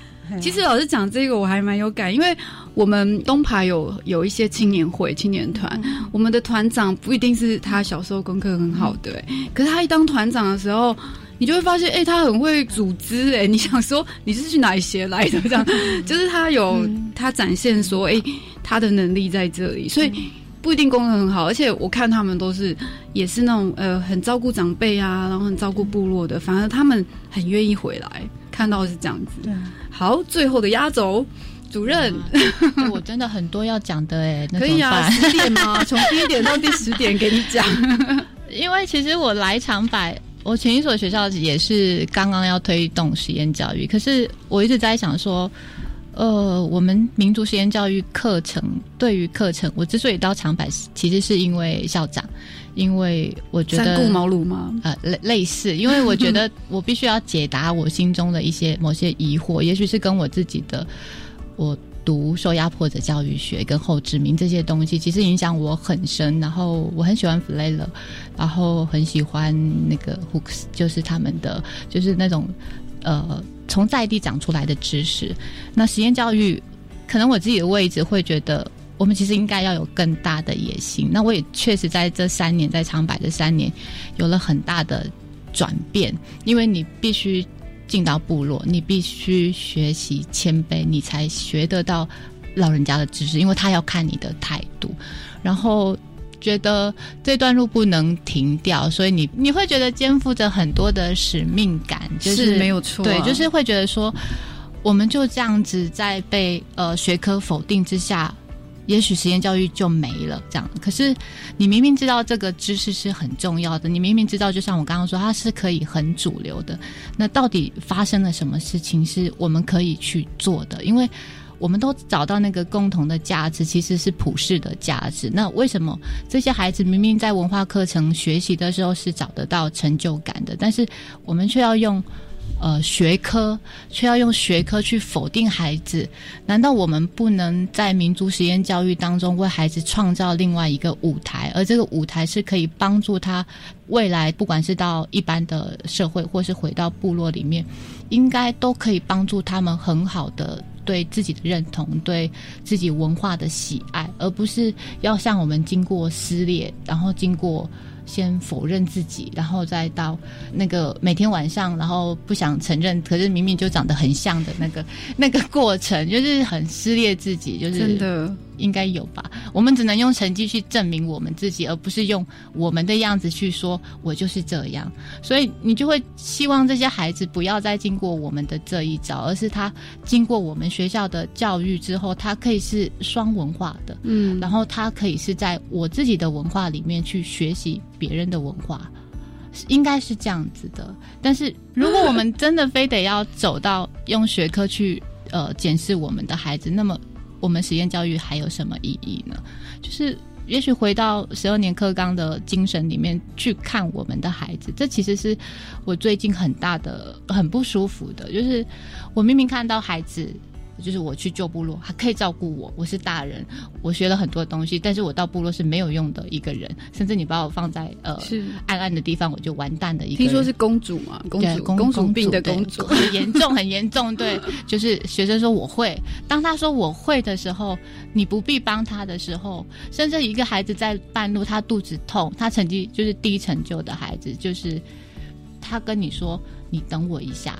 其实老师讲这个我还蛮有感，因为我们东排有有一些青年会、青年团，我们的团长不一定是他小时候功课很好的，可是他一当团长的时候。你就会发现，哎、他很会组织，哎，你想说你是去哪里学来的？这样，就是他有、他展现说，哎、他的能力在这里，所以不一定功能很好。而且我看他们都是也是那种呃很照顾长辈啊，然后很照顾部落的，反而他们很愿意回来。看到是这样子。好，最后的压轴。主任，对我真的很多要讲的哎，那 可以啊，十点吗？从第一点到第十点给你讲。因为其实我来长白，我前一所学校也是刚刚要推动实验教育，可是我一直在想说，呃，我们民族实验教育课程对于课程，我之所以到长白，其实是因为校长，因为我觉得三顾茅庐吗？呃，类类似，因为我觉得我必须要解答我心中的一些某些疑惑，也许是跟我自己的我。读受压迫者教育学跟后殖民这些东西，其实影响我很深。然后我很喜欢弗雷勒，然后很喜欢那个 Hooks，就是他们的就是那种呃从在地长出来的知识。那实验教育，可能我自己的位置会觉得，我们其实应该要有更大的野心。那我也确实在这三年，在长白这三年，有了很大的转变，因为你必须。进到部落，你必须学习谦卑，你才学得到老人家的知识，因为他要看你的态度。然后觉得这段路不能停掉，所以你你会觉得肩负着很多的使命感，就是是没有错啊对，就是会觉得说，我们就这样子在被呃学科否定之下。也许实验教育就没了，这样。可是你明明知道这个知识是很重要的，你明明知道，就像我刚刚说，它是可以很主流的。那到底发生了什么事情是我们可以去做的？因为我们都找到那个共同的价值，其实是普世的价值。那为什么这些孩子明明在文化课程学习的时候是找得到成就感的，但是我们却要用？呃，学科却要用学科去否定孩子，难道我们不能在民族实验教育当中为孩子创造另外一个舞台？而这个舞台是可以帮助他未来，不管是到一般的社会，或是回到部落里面，应该都可以帮助他们很好的对自己的认同，对自己文化的喜爱，而不是要像我们经过撕裂，然后经过。先否认自己，然后再到那个每天晚上，然后不想承认，可是明明就长得很像的那个那个过程，就是很撕裂自己，就是真的。应该有吧？我们只能用成绩去证明我们自己，而不是用我们的样子去说我就是这样。所以你就会希望这些孩子不要再经过我们的这一招，而是他经过我们学校的教育之后，他可以是双文化的，嗯，然后他可以是在我自己的文化里面去学习别人的文化。应该是这样子的，但是如果我们真的非得要走到用学科去呃检视我们的孩子，那么我们实验教育还有什么意义呢？就是也许回到十二年课纲的精神里面去看我们的孩子，这其实是我最近很大的很不舒服的，就是我明明看到孩子。就是我去救部落，还可以照顾我，我是大人，我学了很多东西，但是我到部落是没有用的一个人，甚至你把我放在呃暗暗的地方，我就完蛋的一个人。听说是公主嘛，公主公公主病的公主，很严重，很严重。对，就是学生说我会，当他说我会的时候，你不必帮他的时候，甚至一个孩子在半路他肚子痛，他成绩就是低成就的孩子，就是他跟你说你等我一下，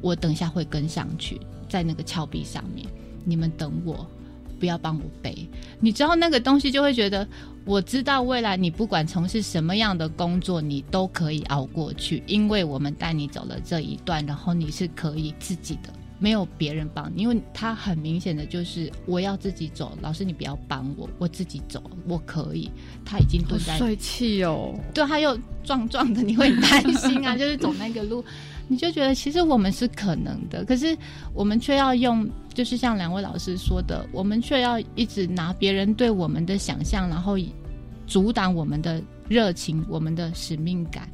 我等一下会跟上去。在那个峭壁上面，你们等我，不要帮我背。你知道那个东西，就会觉得我知道未来你不管从事什么样的工作，你都可以熬过去，因为我们带你走了这一段，然后你是可以自己的，没有别人帮你。因为他很明显的就是我要自己走，老师你不要帮我，我自己走，我可以。他已经蹲在帅气哦，对，他又壮壮的，你会担心啊，就是走那个路。你就觉得其实我们是可能的，可是我们却要用，就是像两位老师说的，我们却要一直拿别人对我们的想象，然后阻挡我们的热情、我们的使命感。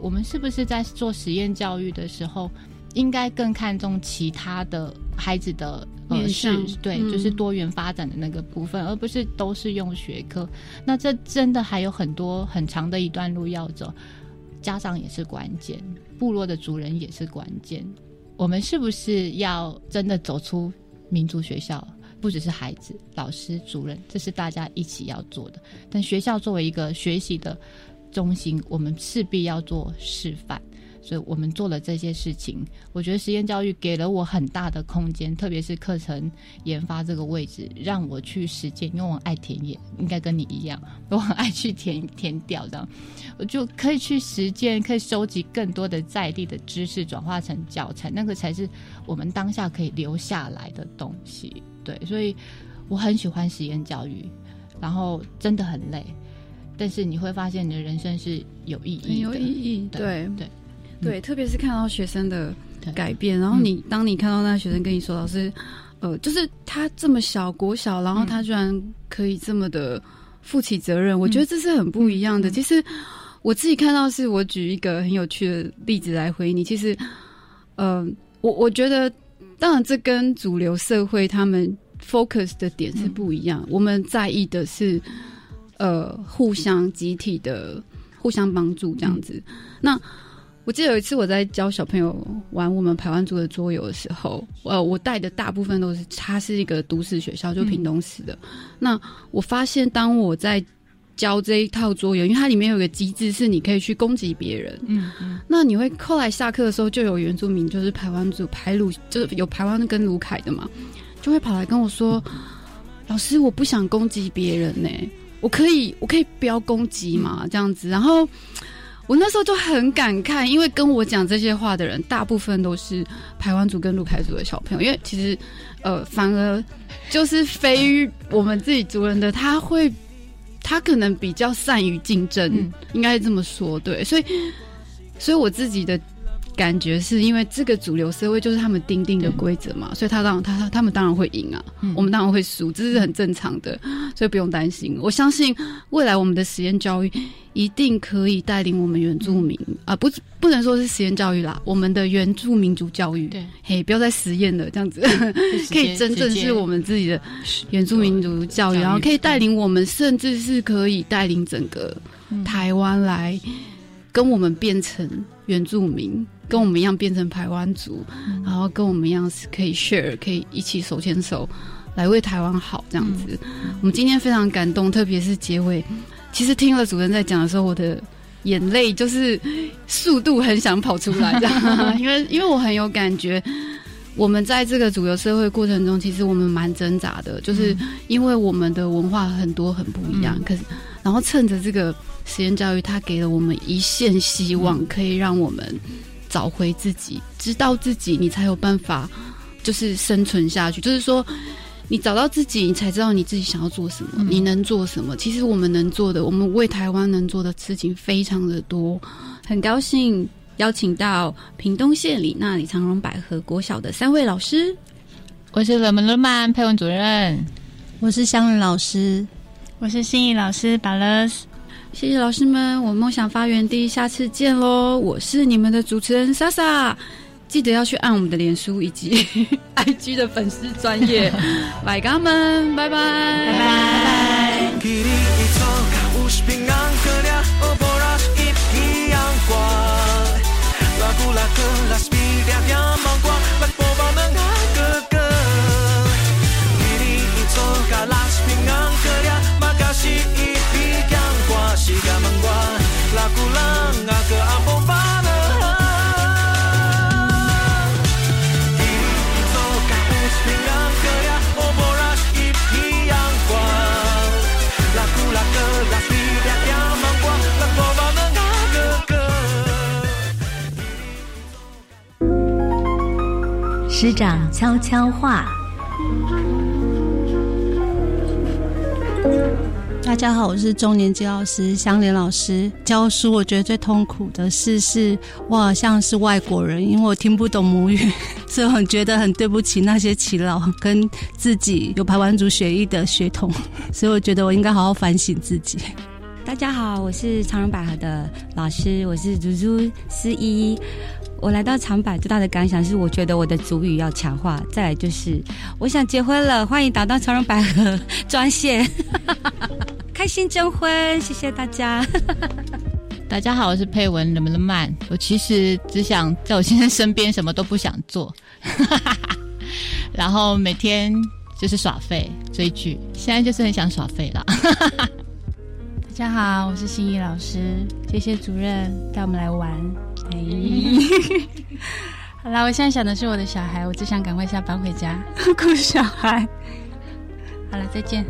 我们是不是在做实验教育的时候，应该更看重其他的孩子的呃是对，嗯、就是多元发展的那个部分，而不是都是用学科？那这真的还有很多很长的一段路要走。家长也是关键，部落的主人也是关键。我们是不是要真的走出民族学校？不只是孩子、老师、主任，这是大家一起要做的。但学校作为一个学习的中心，我们势必要做示范。所以我们做了这些事情。我觉得实验教育给了我很大的空间，特别是课程研发这个位置，让我去实践。因为我爱田野，应该跟你一样，我很爱去填填调这样，我就可以去实践，可以收集更多的在地的知识，转化成教材，那个才是我们当下可以留下来的东西。对，所以我很喜欢实验教育，然后真的很累。但是你会发现，你的人生是有意义的，有意义。对对对，特别是看到学生的改变，然后你当你看到那学生跟你说，老师，呃，就是他这么小国小，然后他居然可以这么的负起责任，我觉得这是很不一样的。其实我自己看到，是我举一个很有趣的例子来回应你。其实，呃，我我觉得，当然这跟主流社会他们 focus 的点是不一样，我们在意的是。呃，互相集体的互相帮助这样子。那我记得有一次我在教小朋友玩我们排湾族的桌游的时候，呃，我带的大部分都是他是一个都市学校，就屏东市的。那我发现，当我在教这一套桌游，因为它里面有个机制是你可以去攻击别人。嗯嗯。那你会后来下课的时候，就有原住民，就是排湾族排鲁，就是有排湾跟卢凯的嘛，就会跑来跟我说：“老师，我不想攻击别人呢。”我可以，我可以不要攻击嘛，这样子。然后我那时候就很感慨，因为跟我讲这些话的人，大部分都是台湾族跟陆凯族的小朋友。因为其实，呃，反而就是非我们自己族人的，他会，他可能比较善于竞争，应该这么说。对，所以，所以我自己的。感觉是因为这个主流社会就是他们定定的规则嘛，所以他当然他他们当然会赢啊，我们当然会输，这是很正常的，所以不用担心。我相信未来我们的实验教育一定可以带领我们原住民啊，不不能说是实验教育啦，我们的原住民族教育，对，嘿，不要再实验了，这样子 可以真正是我们自己的原住民族教育，然后可以带领我们，甚至是可以带领整个台湾来跟我们变成原住民。跟我们一样变成台湾族，然后跟我们一样是可以 share，可以一起手牵手来为台湾好这样子。我们今天非常感动，特别是结尾，其实听了主任在讲的时候，我的眼泪就是速度很想跑出来，因为因为我很有感觉。我们在这个主流社会过程中，其实我们蛮挣扎的，就是因为我们的文化很多很不一样。可是，然后趁着这个实验教育，它给了我们一线希望，可以让我们。找回自己，知道自己，你才有办法，就是生存下去。就是说，你找到自己，你才知道你自己想要做什么，你能做什么。其实我们能做的，我们为台湾能做的事情非常的多。很高兴邀请到屏东县里那里长荣百合国小的三位老师。我是冷门乐曼佩文主任，我是香仁老师，我是心仪老师巴勒斯。谢谢老师们，我梦想发源地，下次见喽！我是你们的主持人莎莎，记得要去按我们的脸书以及 IG 的粉丝专业，拜家们，拜拜，拜拜。师长悄悄话。大家好，我是中年级老师香莲老师。教书我觉得最痛苦的事是，我好像是外国人，因为我听不懂母语，所以很觉得很对不起那些耆老跟自己有排湾族血裔的血统，所以我觉得我应该好好反省自己。大家好，我是长荣百合的老师，我是竹竹思依。我来到长百最大的感想是，我觉得我的主语要强化。再来就是，我想结婚了，欢迎打到长荣百合专线，开心征婚，谢谢大家。大家好，我是佩文，能不能慢？我其实只想在我先生身边，什么都不想做，然后每天就是耍废追剧，现在就是很想耍废了。大家好，我是心怡老师，谢谢主任带我们来玩。哎，好啦，我现在想的是我的小孩，我只想赶快下班回家 顾小孩。好了，再见。